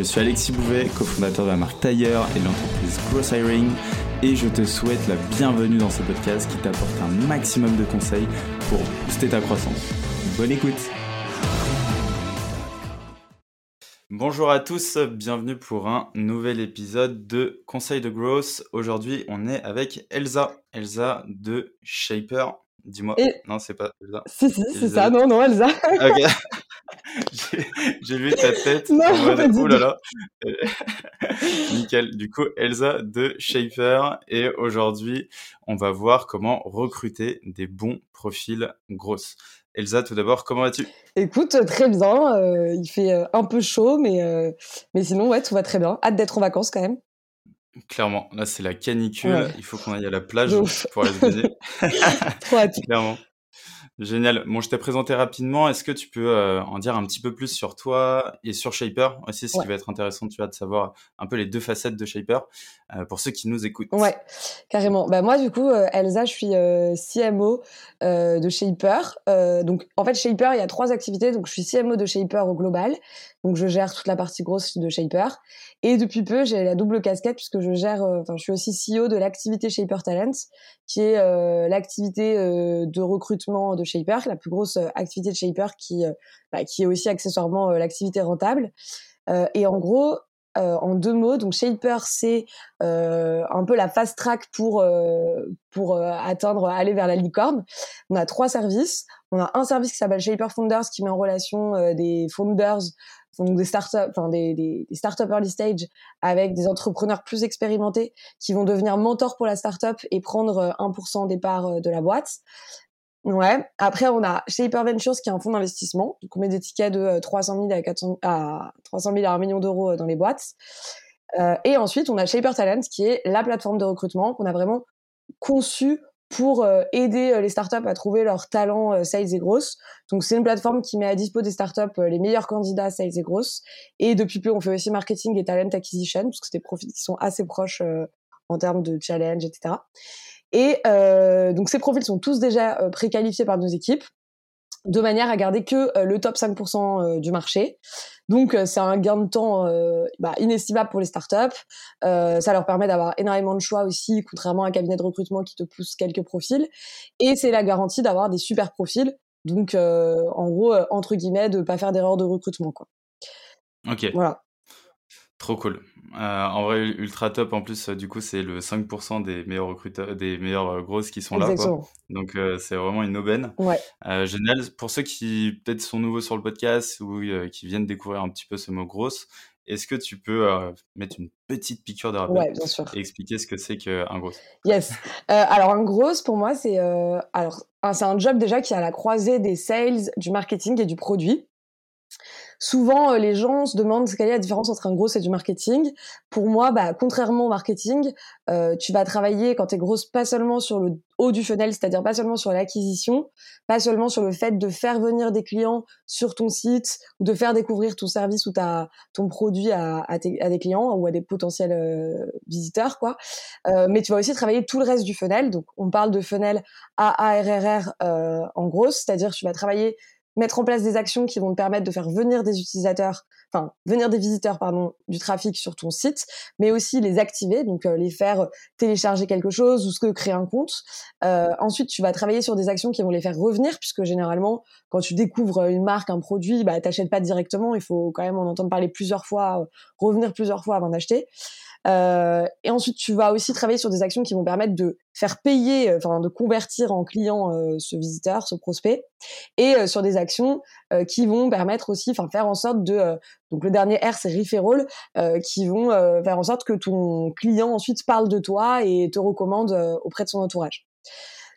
Je suis Alexis Bouvet, cofondateur de la marque Tailleur et de l'entreprise Gross Hiring et je te souhaite la bienvenue dans ce podcast qui t'apporte un maximum de conseils pour booster ta croissance. Bonne écoute Bonjour à tous, bienvenue pour un nouvel épisode de Conseil de Growth. Aujourd'hui, on est avec Elsa, Elsa de Shaper. Dis-moi. Non, c'est pas Elsa. Si, si, c'est ça. Non, non, Elsa. ok. J'ai vu ta tête. Non, mode, oh là là. Nickel. Du coup, Elsa de Shaper. Et aujourd'hui, on va voir comment recruter des bons profils grosses. Elsa, tout d'abord, comment vas-tu? Écoute, très bien. Euh, il fait euh, un peu chaud, mais, euh, mais sinon, ouais, tout va très bien. Hâte d'être en vacances quand même. Clairement, là c'est la canicule, il faut qu'on aille à la plage pour aller se hâte. Clairement. Génial. Bon, je t'ai présenté rapidement. Est-ce que tu peux euh, en dire un petit peu plus sur toi et sur Shaper aussi, ce qui va être intéressant, tu vois, de savoir un peu les deux facettes de Shaper euh, pour ceux qui nous écoutent. Ouais, carrément. Bah moi, du coup, euh, Elsa, je suis CMO de Shaper. donc, en fait, Shaper, il y a trois activités. Donc, je suis CMO de Shaper au global. Donc, je gère toute la partie grosse de Shaper. Et depuis peu, j'ai la double casquette puisque je gère, enfin, je suis aussi CEO de l'activité Shaper Talent, qui est l'activité de recrutement de Shaper, la plus grosse euh, activité de Shaper qui, euh, bah, qui est aussi accessoirement euh, l'activité rentable. et en gros, en deux mots, donc Shaper, c'est un peu la fast track pour pour atteindre, aller vers la licorne. On a trois services. On a un service qui s'appelle Shaper Founders, qui met en relation des founders, donc des startups, enfin des, des, early stage, avec des entrepreneurs plus expérimentés qui vont devenir mentors pour la startup et prendre 1% des parts de la boîte. Ouais. Après, on a chez Hyperventures qui est un fonds d'investissement. Donc, on met des tickets de 300 euh, 000 à 400, à 300 000 à 1 million d'euros euh, dans les boîtes. Euh, et ensuite, on a Shaper Talent qui est la plateforme de recrutement qu'on a vraiment conçue pour euh, aider les startups à trouver leurs talents sales et grosses. Donc, c'est une plateforme qui met à dispo des startups les meilleurs candidats sales et grosses. Et depuis peu, on fait aussi marketing et talent acquisition parce que c'est des profils qui sont assez proches en termes de challenge, etc. Et euh, donc ces profils sont tous déjà euh, préqualifiés par nos équipes de manière à garder que euh, le top 5% euh, du marché. Donc c'est un gain de temps bah, inestimable pour les startups. ça leur permet d'avoir énormément de choix aussi, contrairement à un cabinet de recrutement qui te pousse quelques profils. Et c'est la garantie d'avoir des super profils. Donc en gros, entre guillemets, de pas faire d'erreur de recrutement. Quoi. Ok. Voilà. Trop cool. Euh, en vrai, ultra top. En plus, du coup, c'est le 5% des meilleurs recruteurs, des meilleurs euh, grosses qui sont là. Quoi. Donc, euh, c'est vraiment une aubaine. Ouais. génial. Pour ceux qui peut-être sont nouveaux sur le podcast ou qui viennent découvrir un petit peu ce mot grosse, est-ce que tu peux mettre une petite piqûre de rappel ouais, bien sûr. et expliquer ce que c'est qu'un gros Yes. alors, un gros, pour moi, c'est alors c'est un job déjà qui est à la croisée des sales, du marketing et du produit. Souvent, euh, les gens se demandent quelle est la différence entre un gros et du marketing. Pour moi, bah, contrairement au marketing, euh, tu vas travailler quand tu es grosse pas seulement sur le haut du funnel, c'est-à-dire pas seulement sur l'acquisition, pas seulement sur le fait de faire venir des clients sur ton site ou de faire découvrir ton service ou ta, ton produit à, à, des clients ou à des potentiels euh, visiteurs, quoi. Euh, mais tu vas aussi travailler tout le reste du funnel. Donc, on parle de funnel AARRR euh, en gros, c'est-à-dire tu vas travailler mettre en place des actions qui vont te permettre de faire venir des utilisateurs, enfin venir des visiteurs pardon du trafic sur ton site, mais aussi les activer, donc euh, les faire télécharger quelque chose ou ce que créer un compte. Euh, ensuite, tu vas travailler sur des actions qui vont les faire revenir, puisque généralement, quand tu découvres une marque, un produit, bah t'achètes pas directement, il faut quand même en entendre parler plusieurs fois, revenir plusieurs fois avant d'acheter. Euh, et ensuite, tu vas aussi travailler sur des actions qui vont permettre de faire payer, euh, enfin de convertir en client euh, ce visiteur, ce prospect, et euh, sur des actions qui vont permettre aussi, enfin faire en sorte de, donc le dernier R c'est referral, qui vont faire en sorte que ton client ensuite parle de toi et te recommande auprès de son entourage.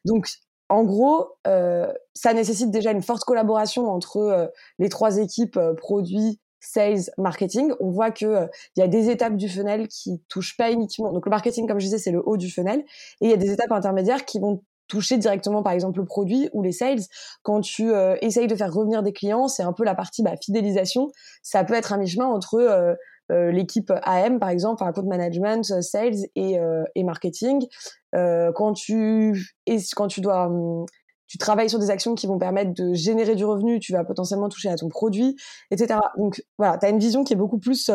Donc en gros, ça nécessite déjà une forte collaboration entre les trois équipes produits, sales, marketing, on voit que il y a des étapes du funnel qui touchent pas uniquement. Donc le marketing, comme je disais, c'est le haut du funnel, et il y a des étapes intermédiaires qui vont toucher directement par exemple le produit ou les sales. Quand tu euh, essayes de faire revenir des clients, c'est un peu la partie bah, fidélisation. Ça peut être un mi-chemin entre euh, euh, l'équipe AM par exemple, un compte management, sales et, et marketing. quand tu et quand tu dois hum, tu travailles sur des actions qui vont permettre de générer du revenu, tu vas potentiellement toucher à ton produit, etc. Donc voilà, tu as une vision qui est beaucoup plus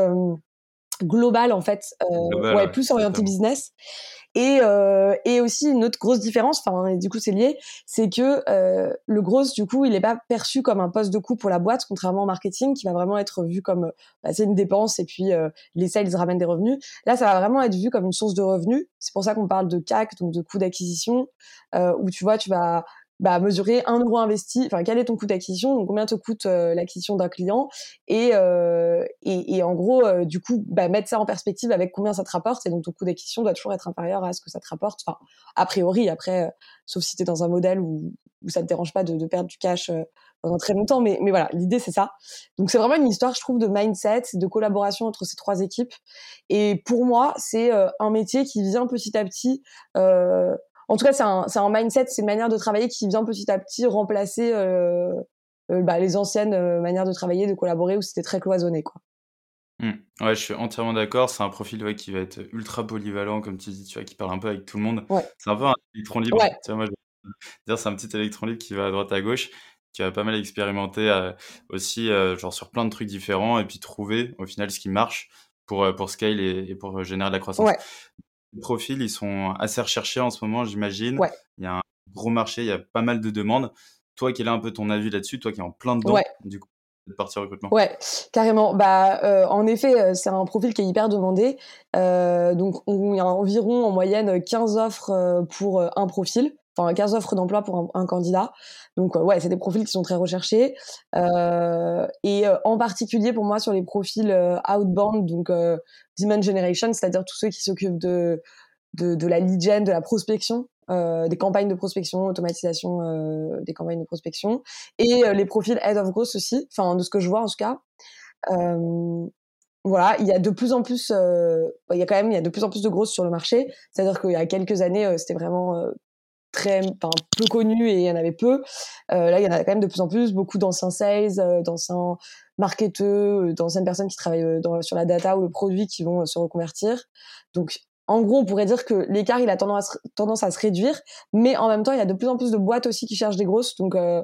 globale en fait, ouais, plus orientée business. Et, euh, et aussi une autre grosse différence, enfin du coup c'est lié, c'est que euh, le gros du coup il n'est pas perçu comme un poste de coût pour la boîte, contrairement au marketing qui va vraiment être vu comme bah, c'est une dépense et puis euh, les sales ramènent des revenus. Là ça va vraiment être vu comme une source de revenus. C'est pour ça qu'on parle de CAC, donc de coût d'acquisition, euh, où tu vois tu vas bah, mesurer un euro investi, enfin quel est ton coût d'acquisition, donc combien te coûte euh, l'acquisition d'un client, et, euh, et, et, en gros, euh, du coup, bah, mettre ça en perspective avec combien ça te rapporte, et donc ton coût d'acquisition doit toujours être inférieur à ce que ça te rapporte, enfin a priori, après, euh, sauf si tu es dans un modèle où, où ça te dérange pas de, de perdre du cash pendant très longtemps, mais, mais voilà, l'idée c'est ça. Donc c'est vraiment une histoire, je trouve, de mindset, de collaboration entre ces trois équipes, et pour moi, c'est un métier qui vient petit à petit euh, en tout cas, c'est un, un, mindset, c'est une manière de travailler qui vient petit à petit remplacer euh, euh, bah, les anciennes euh, manières de travailler, de collaborer où c'était très cloisonné, quoi. Mmh. Ouais, je suis entièrement d'accord. C'est un profil ouais, qui va être ultra polyvalent, comme tu dis, tu vois, qui parle un peu avec tout le monde. C'est un peu un électron libre. Ouais. Tu vois, moi, je dire, c'est un petit électron libre qui va à droite à gauche, qui va pas mal expérimenter aussi, genre sur plein de trucs différents, et puis trouver au final ce qui marche pour, pour scale et, et pour générer de la croissance. Ouais. Les profils, ils sont assez recherchés en ce moment, j'imagine. Il y a un gros marché, il y a pas mal de demandes. Toi, quel est un peu ton avis là-dessus Toi qui es en plein dedans, du coup, de partie recrutement Ouais, carrément. Bah, euh, en effet, euh, c'est un profil qui est hyper demandé. Euh, donc, il y a environ en moyenne 15 offres euh, pour un profil enfin 15 offres d'emploi pour un, candidat. Donc ouais, c'est des profils qui sont très recherchés. Euh, et en particulier pour moi sur les profils outbound, donc demand generation, c'est-à-dire tous ceux qui s'occupent de, de, de la lead gen, de la prospection, euh, des campagnes de prospection, automatisation euh, des campagnes de prospection, et euh, les profils head of growth aussi, enfin de ce que je vois en tout cas. voilà, il y a de plus en plus, il y a quand même, il y a de plus en plus de growth sur le marché. C'est-à-dire qu'il y a quelques années, c'était vraiment très, enfin peu connu et il y en avait peu. là, il y en a quand même de plus en plus, beaucoup d'anciens sales, d'anciens marketeurs, d'anciennes personnes qui travaillent dans, sur la data ou le produit qui vont se reconvertir. Donc en gros, on pourrait dire que l'écart, il a tendance à, se, tendance à se réduire, mais en même temps, il y a de plus en plus de boîtes aussi qui cherchent des grosses. Donc, euh,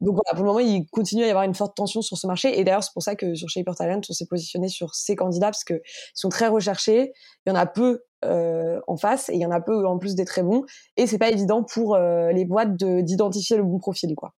donc voilà, pour le moment, il continue à y avoir une forte tension sur ce marché. Et d'ailleurs, c'est pour ça que sur Shaper Talent, on s'est positionné sur ces candidats parce qu'ils sont très recherchés. Il y en a peu euh, en face et il y en a peu en plus des très bons. Et c'est pas évident pour euh, les boîtes d'identifier le bon profil, quoi.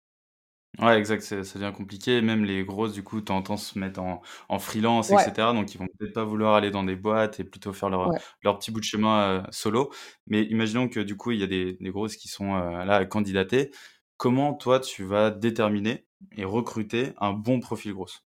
Ouais, exact, ça devient compliqué. Même les grosses, du coup, temps se mettre en, en freelance, etc. Donc, ils vont peut-être pas vouloir aller dans des boîtes et plutôt faire leur, leur petit bout de chemin euh, solo. Mais imaginons que, du coup, il y a des, des grosses qui sont euh, là à candidater. Comment, toi, tu vas déterminer et recruter un bon profil grosse?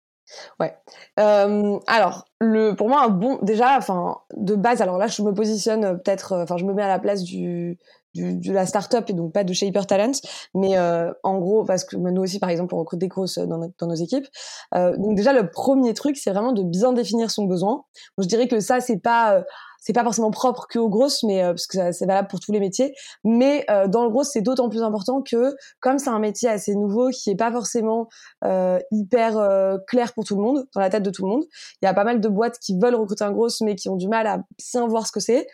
Ouais. Euh, alors, le, pour moi, un bon, déjà, enfin, de base, alors là, je me positionne peut-être, enfin, je me mets à la place du, du, de la start-up et donc pas de Shaper Talent. Mais euh, en gros, parce que nous aussi, par exemple, on recrute des grosses dans, dans nos équipes. Euh, donc déjà, le premier truc, c'est vraiment de bien définir son besoin. je dirais que ça, c'est pas... Euh, c'est pas forcément propre que aux grosses, mais euh, parce que c'est valable pour tous les métiers. Mais euh, dans le gros, c'est d'autant plus important que comme c'est un métier assez nouveau, qui est pas forcément euh, hyper euh, clair pour tout le monde, dans la tête de tout le monde, il y a pas mal de boîtes qui veulent recruter un gros, mais qui ont du mal à bien voir ce que c'est.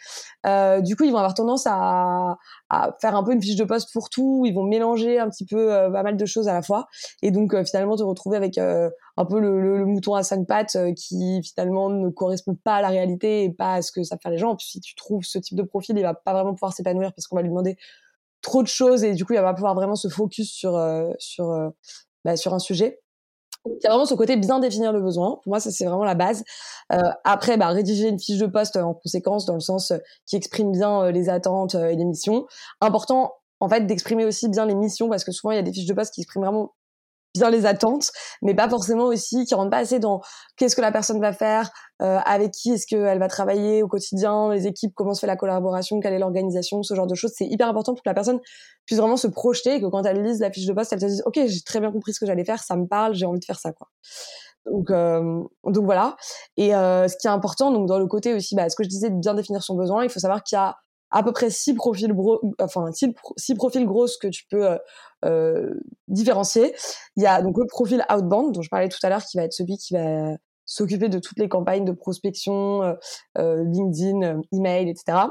du coup, ils vont avoir tendance à, à, faire un peu une fiche de poste pour tout. Ils vont mélanger un petit peu pas mal de choses à la fois, et donc finalement te retrouver avec un peu le, le, mouton à cinq pattes qui finalement ne correspond pas à la réalité et pas à ce que ça faire les gens. Puis si tu trouves ce type de profil, il va pas vraiment pouvoir s'épanouir parce qu'on va lui demander trop de choses et du coup, il va pas pouvoir vraiment se focus sur euh, sur euh, bah, sur un sujet. Il y a vraiment ce côté bien définir le besoin. Pour moi, ça c'est vraiment la base. Euh, après, bah, rédiger une fiche de poste en conséquence, dans le sens qui exprime bien les attentes et les missions. Important, en fait, d'exprimer aussi bien les missions parce que souvent il y a des fiches de poste qui expriment vraiment bien les attentes, mais pas forcément aussi qui rentrent pas assez dans qu'est-ce que la personne va faire, euh, avec qui est-ce qu'elle va travailler au quotidien, les équipes, comment se fait la collaboration, quelle est l'organisation, ce genre de choses. C'est hyper important pour que la personne puisse vraiment se projeter et que quand elle lise la fiche de poste, elle se dise ok j'ai très bien compris ce que j'allais faire, ça me parle, j'ai envie de faire ça quoi. Donc, donc voilà. Et ce qui est important, donc dans le côté aussi, bah, ce que je disais de bien définir son besoin, il faut savoir qu'il y a à peu près six profils enfin six, profils grosses que tu peux différencier. Il y a donc le profil outbound dont je parlais tout à l'heure, qui va être celui qui va s'occuper de toutes les campagnes de prospection, LinkedIn, email, etc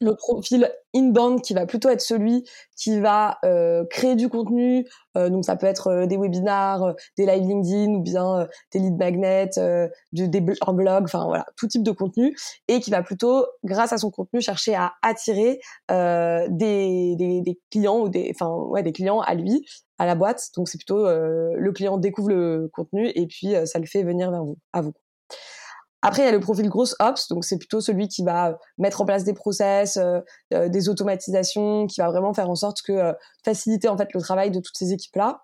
le profil inbound qui va plutôt être celui qui va euh, créer du contenu. Euh, donc ça peut être euh, des webinars, des live LinkedIn ou bien des lead magnets, des un blog, enfin voilà, tout type de contenu et qui va plutôt, grâce à son contenu, chercher à attirer des, des, des, clients ou des, ouais, des clients à lui, à la boîte. Donc c'est plutôt le client découvre le contenu et puis ça le fait venir vers vous, à vous. Après, il y a le profil gross ops, donc c'est plutôt celui qui va mettre en place des process, euh, euh, des automatisations, qui va vraiment faire en sorte que euh, faciliter en fait le travail de toutes ces équipes là.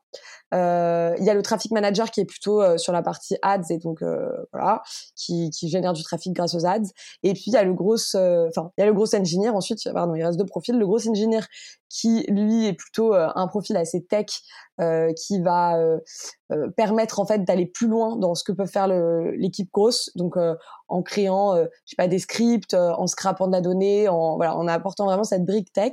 Euh, il y a le traffic manager qui est plutôt euh, sur la partie ads et donc euh, voilà, qui, qui, génère du trafic grâce aux ads. Et puis il y a le gros, enfin il y a le gros engineer. Ensuite, pardon, il reste deux profils. Le gros engineer qui lui est plutôt un profil assez tech qui va permettre en fait d'aller plus loin dans ce que peut faire l'équipe grosse donc en créant je sais pas des scripts en scrapant de la donnée en voilà en apportant vraiment cette brique tech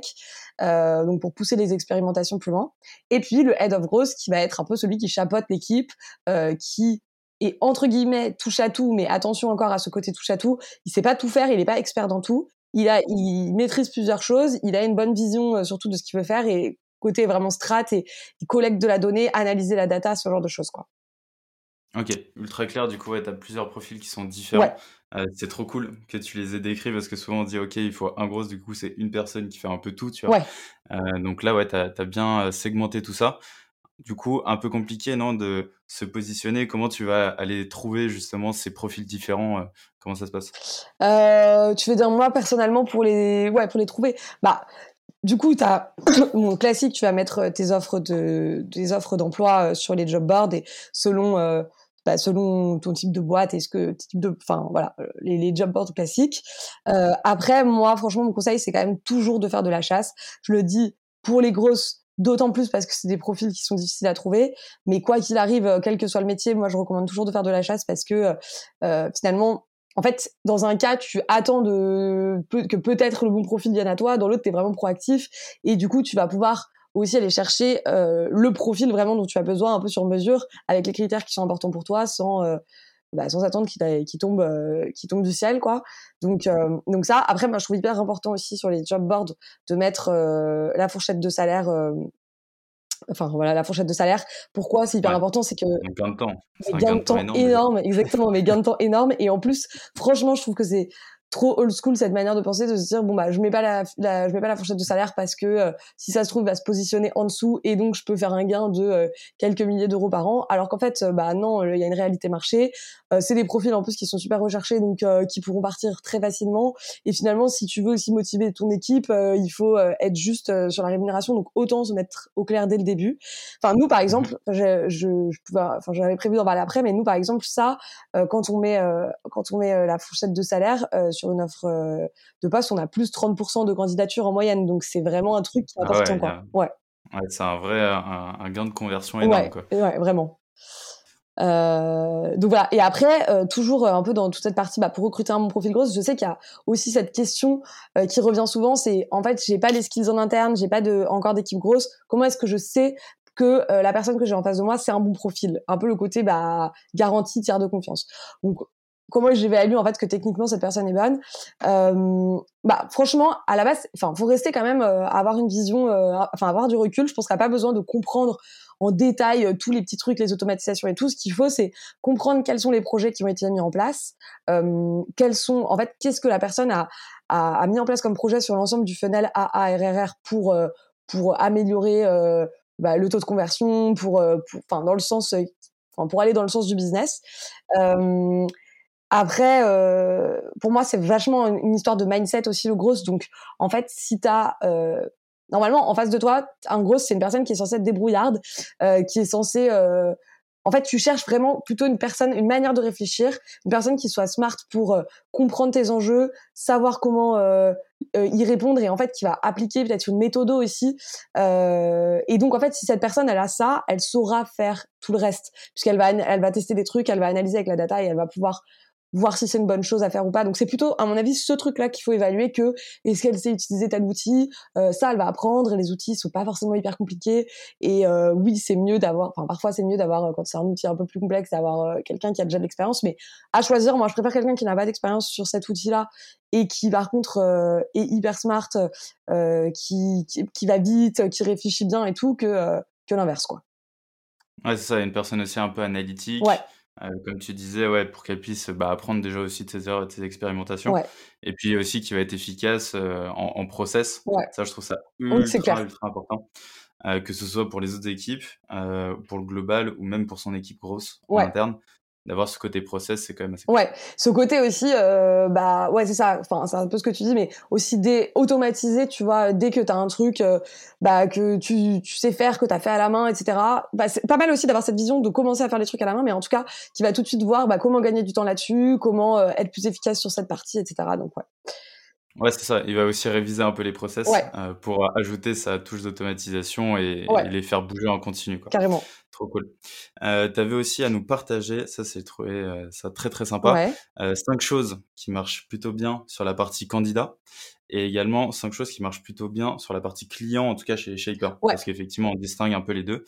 donc pour pousser les expérimentations plus loin et puis le head of growth qui va être un peu celui qui chapeaute l'équipe, euh, qui est entre guillemets touche à tout, mais attention encore à ce côté touche à tout. Il sait pas tout faire, il n'est pas expert dans tout. Il a, il maîtrise plusieurs choses, il a une bonne vision euh, surtout de ce qu'il veut faire et côté vraiment strat et il collecte de la donnée, analyser la data, ce genre de choses quoi. Ok, ultra clair. Du coup, ouais, tu as plusieurs profils qui sont différents. Euh, c'est trop cool que tu les aies décrits parce que souvent on dit, ok, il faut un gros, du coup, c'est une personne qui fait un peu tout, tu vois. donc là, ouais, tu as, bien segmenté tout ça du coup un peu compliqué, non, de se positionner. Comment tu vas aller trouver justement ces profils différents euh, Comment ça se passe? Euh, Tu veux dire moi personnellement pour les, ouais, pour les trouver. Bah, du coup, tu as mon classique, tu vas mettre euh, tes offres de, des offres d'emploi sur les job boards et selon bah, selon ton type de boîte et ce que type de enfin voilà les, les job boards classiques après moi franchement mon conseil c'est quand même toujours de faire de la chasse je le dis pour les grosses D'autant plus parce que c'est des profils qui sont difficiles à trouver. Mais quoi qu'il arrive, euh, quel que soit le métier, moi je recommande toujours de faire de la chasse parce que euh, euh finalement, en fait, dans un cas, tu attends de que peut-être le bon profil vienne à toi. Dans l'autre, tu es vraiment proactif et du coup, tu vas pouvoir aussi aller chercher euh, le profil vraiment dont tu as besoin un peu sur mesure avec les critères qui sont importants pour toi sans euh, bah, sans attendre qu'il tombe euh, tombe du ciel quoi. Donc euh, donc ça après moi je trouve hyper important aussi sur les job boards de mettre euh, la fourchette de salaire enfin voilà la fourchette de salaire. Pourquoi c'est hyper important c'est que gain de temps. gain de temps énorme, énorme exactement mais gain de temps énorme et en plus franchement je trouve que c'est trop old school cette manière de penser de se dire bon bah je mets pas la, je mets pas la fourchette de salaire parce que euh, si ça se trouve va se positionner en dessous et donc je peux faire un gain de euh, quelques milliers d'euros par an. Alors qu'en fait euh, bah non il y a une réalité marché. C'est des profils en plus qui sont super recherchés donc qui pourront partir très facilement. Et finalement si tu veux aussi motiver ton équipe il faut être juste sur la rémunération. Donc autant se mettre au clair dès le début. Enfin nous par mmh. exemple je, je, enfin j'avais prévu d'en parler après mais nous par exemple ça quand on met quand on met la fourchette de salaire sur une offre euh, de poste, on a plus 30% de candidatures en moyenne. Donc c'est vraiment un truc qui est ah important. quoi. ouais. c'est un vrai un, gain de conversion énorme. Quoi. ouais vraiment. Euh, donc voilà. Et après, euh, toujours un peu dans toute cette partie, bah, pour recruter un bon profil gros, je sais qu'il y a aussi cette question qui revient souvent. C'est en fait, j'ai pas les skills en interne, j'ai pas de encore d'équipe grosse. Comment est-ce que je sais que la personne que j'ai en face de moi, c'est un bon profil? Un peu le côté bah garantie, tiers de confiance. Donc comment j'évalue en fait que techniquement cette personne est bonne. Euh, bah franchement à la base enfin faut rester quand même euh, avoir une vision euh, enfin avoir du recul. Je pense qu'il n'y a pas besoin de comprendre en détail euh, tous les petits trucs les automatisations et tout. Ce qu'il faut c'est comprendre quels sont les projets qui ont été mis en place quels sont en fait qu'est-ce que la personne a, a, a, mis en place comme projet sur l'ensemble du funnel AARRR pour pour améliorer bah, le taux de conversion pour enfin dans le sens pour aller dans le sens du business. Euh, après, euh, pour moi, c'est vachement une histoire de mindset aussi, le gros. Donc, en fait, si t'as... Euh, normalement, en face de toi, un gros, c'est une personne qui est censée être débrouillarde, euh, qui est censée... Euh, en fait, tu cherches vraiment plutôt une personne, une manière de réfléchir, une personne qui soit smart pour euh, comprendre tes enjeux, savoir comment y répondre et en fait qui va appliquer peut-être une méthode aussi. et donc en fait, si cette personne elle a ça, elle saura faire tout le reste puisqu'elle va elle va tester des trucs, elle va analyser avec la data et elle va pouvoir voir si c'est une bonne chose à faire ou pas. Donc c'est plutôt, à mon avis, ce truc-là qu'il faut évaluer que est-ce qu'elle sait utiliser tel outil? Euh, ça, elle va apprendre et les outils sont pas forcément hyper compliqués. Et euh, oui, c'est mieux d'avoir, enfin parfois c'est mieux d'avoir euh, quand c'est un outil un peu plus complexe d'avoir quelqu'un qui a déjà de l'expérience. Mais à choisir, moi je préfère quelqu'un qui n'a pas d'expérience sur cet outil-là et qui par contre est hyper smart, qui, qui, qui va vite, qui réfléchit bien et tout que que l'inverse quoi. Ouais, c'est ça, une personne aussi un peu analytique. Ouais comme tu disais, ouais, pour qu'elle puisse bah, apprendre déjà aussi de ses erreurs et de ses expérimentations. Et puis aussi qui va être efficace euh, en, process. Ça, je trouve ça ultra, ultra important. Euh, que ce soit pour les autres équipes, pour le global ou même pour son équipe grosse en interne d'avoir ce côté process, c'est quand même assez Ouais, ce côté aussi, euh, bah ouais, c'est ça. Enfin, c'est un peu ce que tu dis, mais aussi des automatiser, tu vois, dès que tu as un truc, euh, bah que tu, tu sais faire, que tu as fait à la main, etc. Bah, c'est pas mal aussi d'avoir cette vision de commencer à faire les trucs à la main, mais en tout cas, qui va tout de suite voir bah, comment gagner du temps là-dessus, comment euh, être plus efficace sur cette partie, etc. Donc ouais. Ouais, c'est ça. Il va aussi réviser un peu les process euh, pour ajouter sa touche d'automatisation et, les faire bouger en continu. Quoi. Carrément. Trop cool. Euh, tu avais aussi à nous partager, ça c'est trouvé euh, ça très très sympa, euh, cinq choses qui marchent plutôt bien sur la partie candidat et également cinq choses qui marchent plutôt bien sur la partie client, en tout cas chez Shaper, parce qu'effectivement on distingue un peu les deux.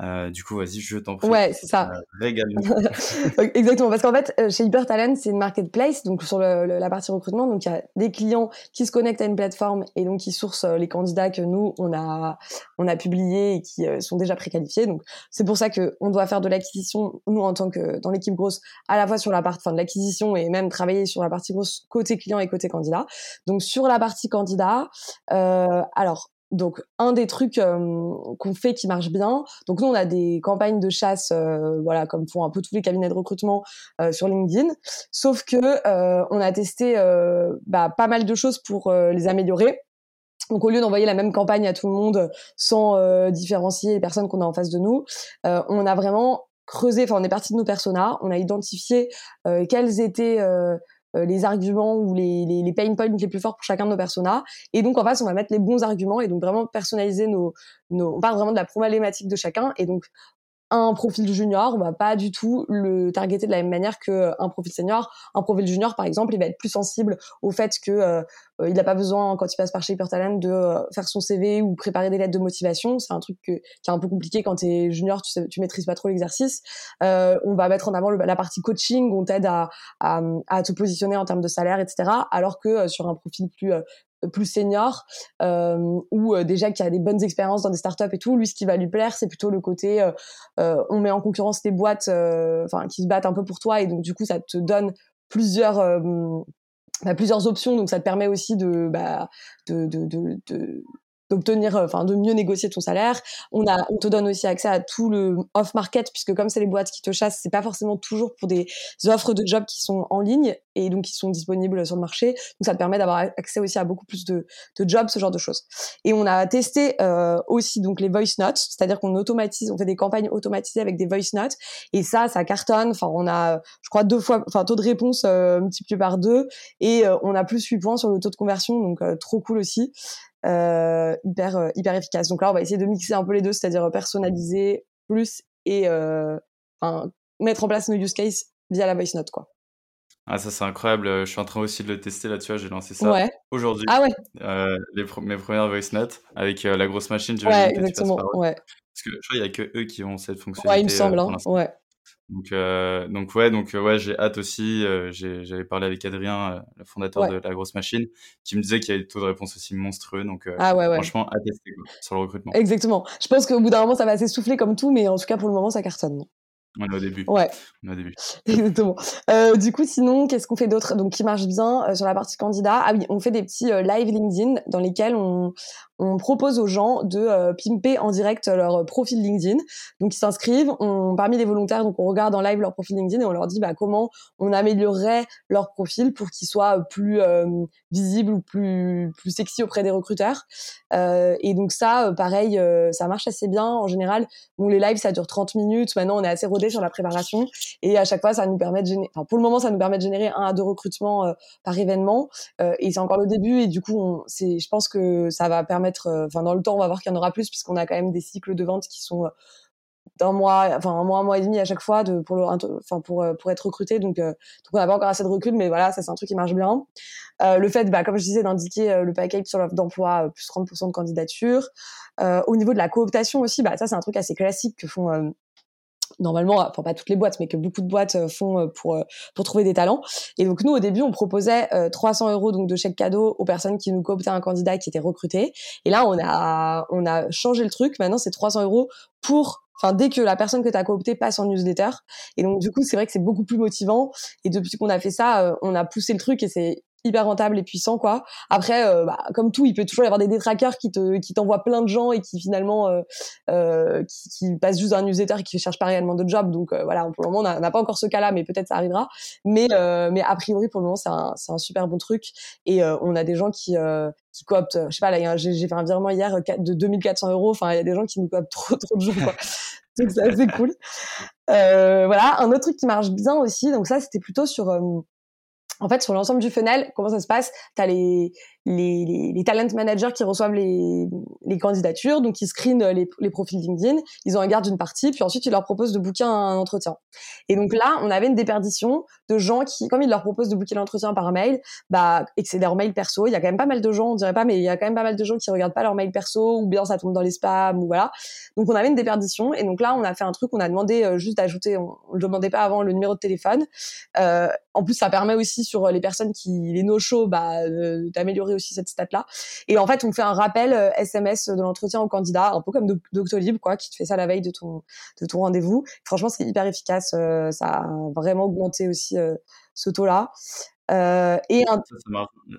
Euh, du coup, vas-y, je t'en prie. Ouais, c'est ça. Euh, Exactement, parce qu'en fait, euh, chez Hyper Talent, c'est une marketplace, donc sur le, la partie recrutement, donc il y a des clients qui se connectent à une plateforme et donc qui sourcent euh, les candidats que nous on a on a publiés et qui sont déjà préqualifiés. Donc c'est pour ça que on doit faire de l'acquisition nous en tant que dans l'équipe grosse, à la fois sur la partie enfin, de l'acquisition et même travailler sur la partie grosse côté client et côté candidat. Donc sur la partie candidat, euh, alors donc un des trucs qu'on fait qui marche bien. Donc nous on a des campagnes de chasse, voilà comme font un peu tous les cabinets de recrutement sur LinkedIn. Sauf que on a testé bah, pas mal de choses pour les améliorer. Donc au lieu d'envoyer la même campagne à tout le monde sans différencier les personnes qu'on a en face de nous, on a vraiment creusé. Enfin on est parti de nos personas, on a identifié quels étaient euh, les arguments ou les, les, les, pain points les plus forts pour chacun de nos personas. Et donc, en face, on va mettre les bons arguments et donc vraiment personnaliser nos, nos on parle vraiment de la problématique de chacun. Et donc, un profil junior, on va pas du tout le targeter de la même manière qu'un euh, profil senior. Un profil junior, par exemple, il va être plus sensible au fait que euh, il n'a pas besoin, quand il passe par chez Talent, de euh, faire son CV ou préparer des lettres de motivation. C'est un truc qui est un peu compliqué quand tu es junior, tu, sais, maîtrises pas trop l'exercice. on va mettre en avant la partie coaching, on t'aide à, à, à, te positionner en termes de salaire, etc. Alors que sur un profil plus plus senior euh, ou euh, déjà qui a des bonnes expériences dans des startups et tout lui ce qui va lui plaire c'est plutôt le côté euh, euh on met en concurrence des boîtes enfin qui se battent un peu pour toi et donc du coup ça te donne plusieurs bah, plusieurs options. Donc ça te permet aussi de bah, de, de, de, de d'obtenir, euh, enfin de mieux négocier ton salaire. On a, on te donne aussi accès à tout le off market puisque comme c'est les boîtes qui te chassent, c'est pas forcément toujours pour des offres de jobs qui sont en ligne et donc qui sont disponibles sur le marché. Donc ça te permet d'avoir accès aussi à beaucoup plus de, de jobs, ce genre de choses. Et on a testé euh, aussi donc les voice notes, c'est-à-dire qu'on automatise, on fait des campagnes automatisées avec des voice notes et ça, ça cartonne. Enfin, on a, je crois deux fois, enfin taux de réponse euh, multiplié par deux et euh, on a plus 8 points sur le taux de conversion, donc trop cool aussi euh, hyper euh, hyper efficace. Donc là, on va essayer de mixer un peu les deux, c'est-à-dire personnaliser plus et euh, mettre en place nos use cases via la voice note, quoi. Ah, ça c'est incroyable. Je suis en train aussi de le tester là, tu vois. J'ai lancé ça aujourd'hui. Ah ouais. Euh, les mes premières voice notes avec la grosse machine. Ouais, exactement. Ouais. Parce que je crois qu'il n'y a que eux qui ont cette fonctionnalité. Ouais, il me semble. Hein. Ouais. Donc, euh, donc ouais, donc euh, ouais, j'ai hâte aussi. Euh, j'avais parlé avec Adrien, le fondateur de la grosse machine, qui me disait qu'il y avait des taux de réponse aussi monstrueux. Donc, ah ouais, ouais. franchement, à tester sur le recrutement. Exactement. Je pense qu'au bout d'un moment, ça va s'essouffler comme tout, mais en tout cas, pour le moment, ça cartonne. On est au début. Ouais. On est au début. Exactement. Euh, du coup, sinon, qu'est-ce qu'on fait d'autre? Donc, qui marche bien euh, sur la partie candidat? Ah oui, on fait des petits euh, live LinkedIn dans lesquels on, on propose aux gens de euh, pimper en direct leur profil LinkedIn. Donc ils s'inscrivent, on, parmi les volontaires, donc on regarde en live leur profil LinkedIn et on leur dit bah, comment on améliorerait leur profil pour qu'ils soient plus euh, visibles ou plus plus sexy auprès des recruteurs. Euh, et donc ça, pareil, ça marche assez bien en général. Bon, les lives ça dure 30 minutes. Maintenant on est assez rodé sur la préparation et à chaque fois ça nous permet de générer, enfin pour le moment ça nous permet de générer un à deux recrutements par événement. et c'est encore le début et du coup c'est, je pense que ça va permettre enfin dans le temps on va voir qu'il y en aura plus puisqu'on a quand même des cycles de vente qui sont d'un mois, enfin un mois, un mois et demi à chaque fois de, pour, être recruté. Donc, on n'a pas encore assez de recul, mais voilà, ça c'est un truc qui marche bien. Euh, le fait, bah, comme je disais, d'indiquer le package sur l'offre d'emploi, plus 30% de candidatures. Euh, au niveau de la cooptation aussi, bah ça c'est un truc assez classique que font normalement, enfin pas toutes les boîtes, mais que beaucoup de boîtes euh, font euh, pour euh, pour trouver des talents. Et donc nous, au début, on proposait 300 euros donc de chèque cadeau aux personnes qui nous cooptaient un candidat qui était recruté. Et là, on a on a changé le truc. Maintenant, c'est 300 euros pour enfin dès que la personne que tu as coopté passe en newsletter et donc du coup c'est vrai que c'est beaucoup plus motivant et depuis qu'on a fait ça on a poussé le truc et c'est hyper rentable et puissant quoi. Après, euh, bah, comme tout, il peut toujours y avoir des détraqueurs qui te qui t'envoient plein de gens et qui finalement euh, euh, qui, qui, passent juste un newsletter et qui cherchent pas réellement de job. Donc voilà, pour le moment, on n'a pas encore ce cas-là, mais peut-être ça arrivera. Mais mais a priori, pour le moment, c'est un c'est un super bon truc et on a des gens qui qui cooptent. Je sais pas là, j'ai fait un virement hier de 2400 euros. Enfin, il y a des gens qui nous cooptent trop trop de gens quoi. donc c'est assez cool. voilà, un autre truc qui marche bien aussi. Donc ça, c'était plutôt sur en fait, sur l'ensemble du funnel, comment ça se passe? Tu as les, les, les, les, talent managers qui reçoivent les, les candidatures, donc ils screenent les, les profils LinkedIn, ils ont un garde d'une partie, puis ensuite ils leur proposent de booker un entretien. Et donc là, on avait une déperdition de gens qui, comme ils leur proposent de booker l'entretien par mail, bah, et que c'est leur mail perso, il y a quand même pas mal de gens, on dirait pas, mais il y a quand même pas mal de gens qui regardent pas leur mail perso, ou bien ça tombe dans les spams, ou voilà. Donc on avait une déperdition, et donc là, on a fait un truc, on a demandé euh, juste d'ajouter, on, ne demandait pas avant le numéro de téléphone. Euh, en plus, ça permet aussi sur les personnes qui, les no-show, bah, euh, d'améliorer aussi cette stat-là. Et en fait, on fait un rappel SMS euh, de l'entretien au candidat, un peu comme Doctolib, quoi, qui te fait ça la veille de ton, de ton rendez-vous. Franchement, c'est hyper efficace. Euh, ça a vraiment augmenté aussi ce taux-là. Euh, et un...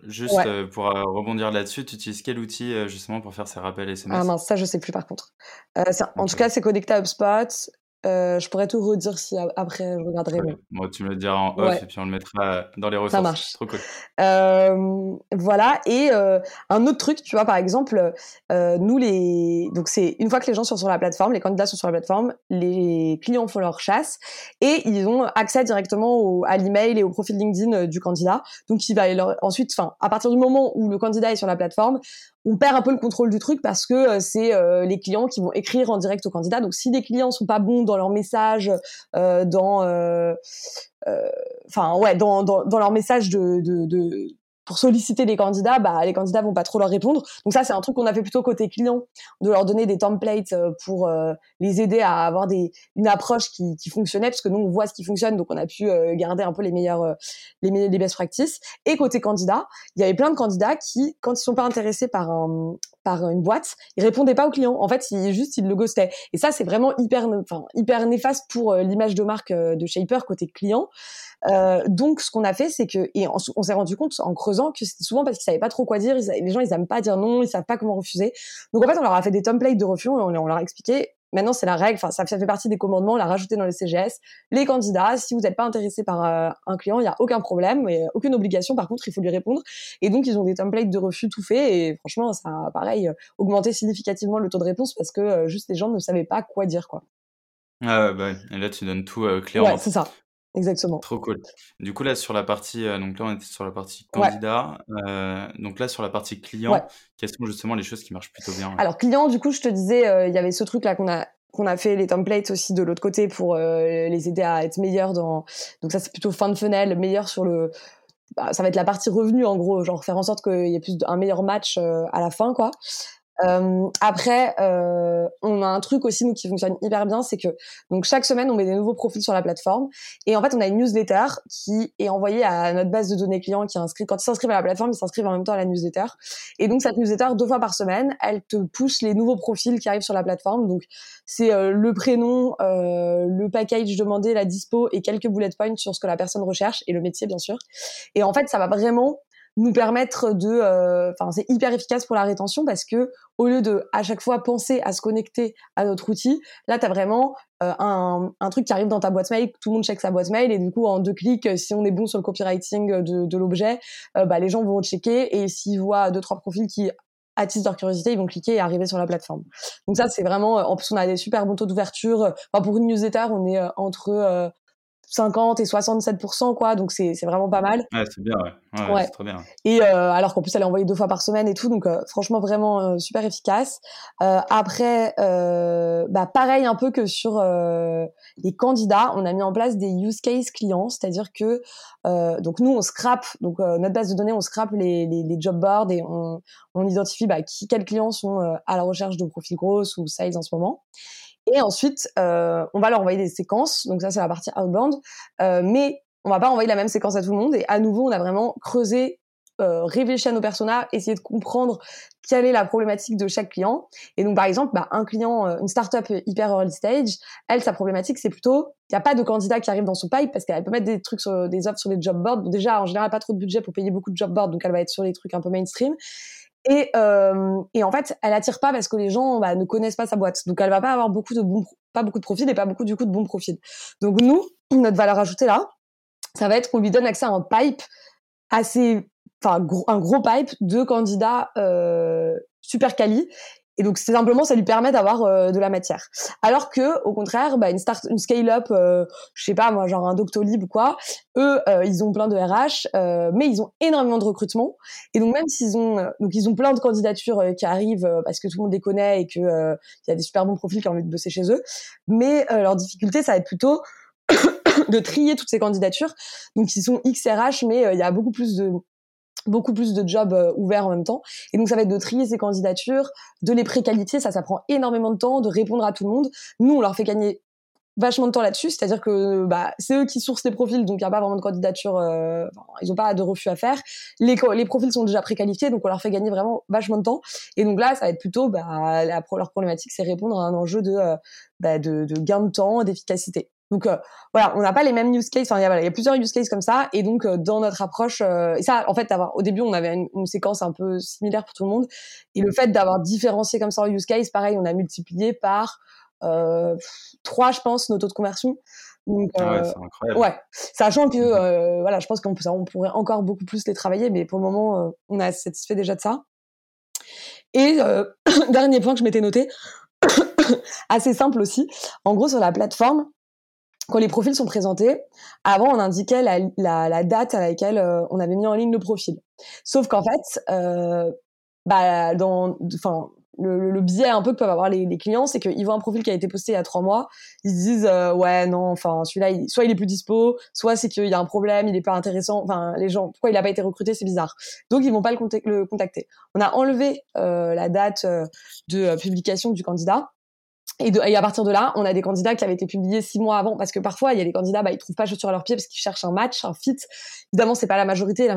Juste pour rebondir là-dessus, tu utilises quel outil justement pour faire ces rappels SMS Ah mince, ça je sais plus par contre. En tout cas, c'est connecté à HubSpot. Euh, je pourrais tout redire si après je regarderai. Moi, tu me le diras en off et puis on le mettra dans les ressources. Ça marche. Trop cool. Euh, voilà. Et euh, un autre truc, tu vois, par exemple, euh, nous les, donc c'est une fois que les gens sont sur la plateforme, les candidats sont sur la plateforme, les clients font leur chasse et ils ont accès directement au, à l'email et au profil LinkedIn euh, du candidat. Donc il va leur, ensuite, enfin, à partir du moment où le candidat est sur la plateforme, on perd un peu le contrôle du truc parce que euh, c'est euh, les clients qui vont écrire en direct au candidat. Donc si les clients sont pas bons dans leur message, euh, dans, enfin ouais, dans, dans, dans, leur message de pour solliciter les candidats, bah les candidats vont pas trop leur répondre. Donc ça c'est un truc qu'on a fait plutôt côté client, de leur donner des templates pour les aider à avoir des une approche qui, qui fonctionnait parce que nous on voit ce qui fonctionne donc on a pu garder un peu les meilleurs les les best practices. Et côté candidat, il y avait plein de candidats qui quand ils sont pas intéressés par un par une boîte, ils répondaient pas aux clients. En fait, ils juste ils le ghostaient. Et ça c'est vraiment hyper enfin hyper néfaste pour l'image de marque de Shaper côté client. Euh, donc, ce qu'on a fait, c'est que, et on, s'est rendu compte en creusant que c'était souvent parce qu'ils savaient pas trop quoi dire. les gens, ils aiment pas dire non, ils savent pas comment refuser. Donc, en fait, on leur a fait des templates de refus. On, on leur a expliqué. Maintenant, c'est la règle. Enfin, ça, fait partie des commandements. On l'a rajouté dans les CGS. Les candidats, si vous n'êtes pas intéressé par euh, un client, il y a aucun problème, et aucune obligation. Par contre, il faut lui répondre. Et donc, ils ont des templates de refus tout faits. Et franchement, ça a, pareil, augmenté significativement le taux de réponse parce que euh, juste les gens ne savaient pas quoi dire, quoi. Ah bah, et là tu donnes tout euh, clairement. Ouais, c'est ça. Exactement. Trop cool. Du coup, là, sur la partie, euh, donc là, on était sur la partie candidat. Euh, donc là, sur la partie client, quelles sont justement les choses qui marchent plutôt bien Alors, client, du coup, je te disais, euh, il y avait ce truc-là qu'on a qu'on a fait les templates aussi de l'autre côté pour les aider à être meilleurs dans donc ça c'est plutôt fin de funnel meilleur sur le bah, ça va être la partie revenu en gros genre faire en sorte qu'il y ait plus un meilleur match à la fin quoi euh, après, euh, on a un truc aussi nous qui fonctionne hyper bien, c'est que donc chaque semaine on met des nouveaux profils sur la plateforme. Et en fait on a une newsletter qui est envoyée à notre base de données clients qui inscrit quand ils s'inscrivent à la plateforme ils s'inscrivent en même temps à la newsletter. Et donc cette newsletter deux fois par semaine elle te pousse les nouveaux profils qui arrivent sur la plateforme. Donc c'est euh, le prénom, euh, le package demandé, la dispo et quelques bullet points sur ce que la personne recherche et le métier bien sûr. Et en fait ça va vraiment nous permettre de, enfin c'est hyper efficace pour la rétention parce que au lieu de à chaque fois penser à se connecter à notre outil, là tu as vraiment un, un, truc qui arrive dans ta boîte mail, tout le monde check sa boîte mail et du coup en deux clics, si on est bon sur le copywriting de, de l'objet, bah, les gens vont checker et s'ils voient deux trois profils qui attisent leur curiosité, ils vont cliquer et arriver sur la plateforme. Donc ça, c'est vraiment, en plus, on a des super bons taux d'ouverture. Enfin, pour une newsletter, on est entre 50 et 67% quoi. Donc c'est c'est vraiment pas mal. Ouais c'est bien ouais, ouais, c'est bien. Et euh, alors qu'en plus elle est envoyée deux fois par semaine et tout. Donc euh, franchement vraiment euh, super efficace. Euh, après bah pareil un peu que sur les candidats on a mis en place des use case clients. C'est-à-dire que donc nous on scrape donc notre base de données on scrape les, les, les job boards et on on identifie bah, qui quels clients sont à la recherche de profils grosses ou size en ce moment et ensuite, euh, on va leur envoyer des séquences. Donc ça, c'est la partie outbound. Euh, mais on va pas envoyer la même séquence à tout le monde. Et à nouveau, on a vraiment creusé, euh, réfléchi à nos personas, essayé de comprendre quelle est la problématique de chaque client. Et donc, par exemple, bah, un client, euh, une startup hyper early stage, elle, sa problématique, c'est plutôt, il n'y a pas de candidat qui arrive dans son pipe parce qu'elle peut mettre des trucs sur des offres sur les job boards. déjà, en général, pas trop de budget pour payer beaucoup de job boards, donc elle va être sur les trucs un peu mainstream. Et, euh, et en fait, elle attire pas parce que les gens bah, ne connaissent pas sa boîte. Donc, elle va pas avoir beaucoup de bons, pas beaucoup de profils et pas beaucoup du coup de bons profils. Donc, nous, notre valeur ajoutée là, ça va être qu'on lui donne accès à un pipe assez, enfin, un gros pipe de candidats euh, super quali et donc c'est simplement ça lui permet d'avoir euh, de la matière. Alors que au contraire, bah, une start, une scale up, euh, je sais pas moi, genre un Doctolib ou quoi, eux euh, ils ont plein de RH, euh, mais ils ont énormément de recrutement. Et donc même s'ils ont donc ils ont plein de candidatures qui arrivent parce que tout le monde les connaît et que il y a des super bons profils qui ont envie de bosser chez eux, mais leur difficulté ça va être plutôt de trier toutes ces candidatures. Donc ils sont XRH, mais il y a beaucoup plus de beaucoup plus de jobs euh, ouverts en même temps. Et donc ça va être de trier ces candidatures, de les préqualifier, ça ça prend énormément de temps, de répondre à tout le monde. Nous on leur fait gagner vachement de temps là-dessus, c'est-à-dire que bah, c'est eux qui sourcent les profils, donc il n'y a pas vraiment de candidature, euh, ils n'ont pas de refus à faire. Les, profils sont déjà préqualifiés, donc on leur fait gagner vraiment vachement de temps. Et donc là, ça va être plutôt bah, leur problématique, c'est répondre à un enjeu de, euh, bah, de, de gain de temps, d'efficacité. Donc euh, voilà, on n'a pas les mêmes use cases. Enfin, il y, a, y a plusieurs use cases comme ça, et donc euh, dans notre approche, euh, et ça, en fait, avoir, au début, on avait une, séquence un peu similaire pour tout le monde, et le fait d'avoir différencié comme ça en use case, pareil, on a multiplié par trois, je pense, nos taux de conversion. Donc, ah ouais, c'est incroyable. Ouais, sachant que mmh voilà, je pense qu'on on pourrait encore beaucoup plus les travailler, mais pour le moment, on a satisfait déjà de ça. Et dernier point que je m'étais noté, assez simple aussi. En gros, sur la plateforme, quand les profils sont présentés, avant on indiquait la, la, la date à laquelle euh, on avait mis en ligne le profil. Sauf qu'en fait, euh, bah, dans, enfin, le, le, biais un peu que peuvent avoir les, les clients, c'est qu'ils voient un profil qui a été posté il y a trois mois, ils se disent euh, ouais non, enfin celui-là, soit il est plus dispo, soit c'est qu'il y a un problème, il est pas intéressant, enfin les gens, pourquoi il a pas été recruté, c'est bizarre. Donc ils vont pas le, contacter. On a enlevé euh, la date euh, de publication du candidat et, de, et, à partir de là, on a des candidats qui avaient été publiés six mois avant, parce que parfois il y a des candidats, bah, ils trouvent pas chaussures à leurs pieds parce qu'ils cherchent un match, un fit. Évidemment, c'est pas la majorité,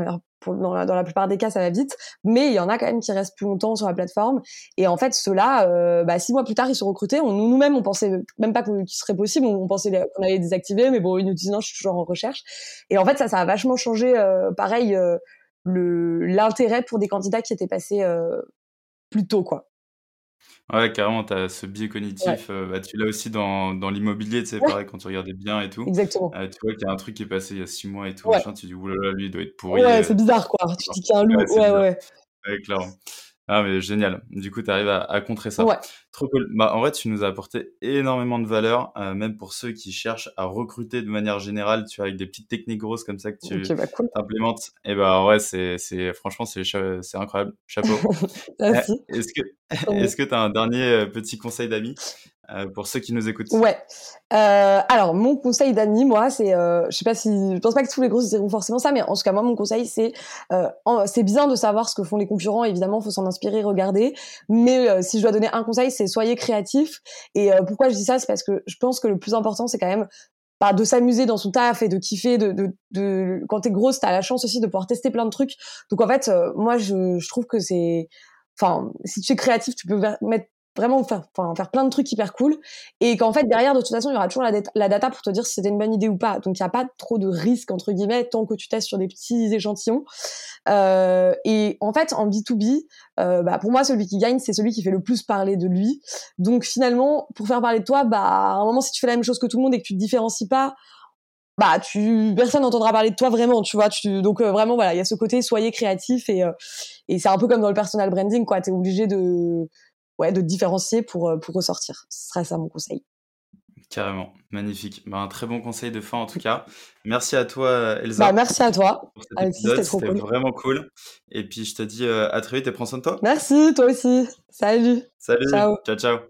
dans, la, plupart des cas, ça va vite, mais il y en a quand même qui restent plus longtemps sur la plateforme. Et en fait, ceux-là, euh, bah, six mois plus tard, ils sont recrutés. On, nous-mêmes, on pensait même pas qu'il serait possible, on, pensait qu'on allait désactiver, mais bon, ils nous disent non, je suis toujours en recherche. Et en fait, ça, ça a vachement changé. Euh, pareil, euh, l'intérêt pour des candidats qui étaient passés euh, plus tôt, quoi. Ouais, carrément, tu as ce biais cognitif. Euh, bah, tu l'as aussi dans, dans l'immobilier, tu sais, pareil, quand tu regardais bien et tout. Exactement. Euh, tu vois qu'il y a un truc qui est passé il y a six mois et tout, machin, tu dis, oulala, lui, il doit être pourri. Ouais, c'est bizarre, quoi. Tu dis qu'il y a un loup. Ouais, ouais. Ouais, clairement. Ah, mais génial. Du coup, tu arrives à, à, contrer ça. Ouais. Trop cool. Bah, en vrai, tu nous as apporté énormément de valeur, euh, même pour ceux qui cherchent à recruter de manière générale, tu vois, avec des petites techniques grosses comme ça que tu okay, bah, cool. implémentes. Et bah, en vrai, c'est, c'est, franchement, c'est, c'est incroyable. Chapeau. Merci. Est-ce que, est-ce que tu as un dernier euh, petit conseil d'amis? Euh, pour ceux qui nous écoutent Ouais. Euh, alors, mon conseil d'amis, moi, c'est, euh, je sais pas si, je pense pas que tous les grosses diront forcément ça, mais en tout cas, moi, mon conseil, c'est, euh, c'est bien de savoir ce que font les concurrents. Évidemment, faut s'en inspirer, regarder. Mais euh, si je dois donner un conseil, c'est soyez créatif. Et pourquoi je dis ça, c'est parce que je pense que le plus important, c'est quand même bah, de s'amuser dans son taf et de kiffer de, de, de quand t'es grosse t'as la chance aussi de pouvoir tester plein de trucs donc en fait moi je, je trouve que c'est enfin si tu es créatif tu peux mettre vraiment faire, faire plein de trucs hyper cool et qu'en fait derrière de toute façon il y aura toujours la, data pour te dire si c'était une bonne idée ou pas. Donc il n'y a pas trop de risque entre guillemets tant que tu testes sur des petits échantillons. Euh, et en fait en B2B, euh, bah, pour moi celui qui gagne c'est celui qui fait le plus parler de lui. Donc finalement pour faire parler de toi, bah à un moment si tu fais la même chose que tout le monde et que tu te différencies pas bah tu personne n'entendra parler de toi vraiment tu vois tu donc euh, vraiment voilà il y a ce côté soyez créatif et et c'est un peu comme dans le personal branding quoi tu es obligé de ouais, de différencier pour, euh, pour ressortir. Ce serait ça mon conseil. Carrément, magnifique. Bah, un très bon conseil de fin en tout cas. Merci à toi Elsa. Bah, merci à toi. C'était vraiment cool. Et puis je te dis euh, à très vite et prends soin de toi. Merci, toi aussi. Salut. Salut. Ciao, ciao. ciao.